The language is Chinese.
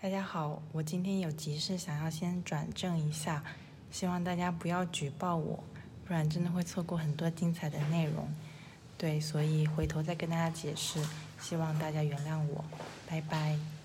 大家好我今天有急事想要先转正一下。希望大家不要举报我不然真的会错过很多精彩的内容。对所以回头再跟大家解释希望大家原谅我。拜拜。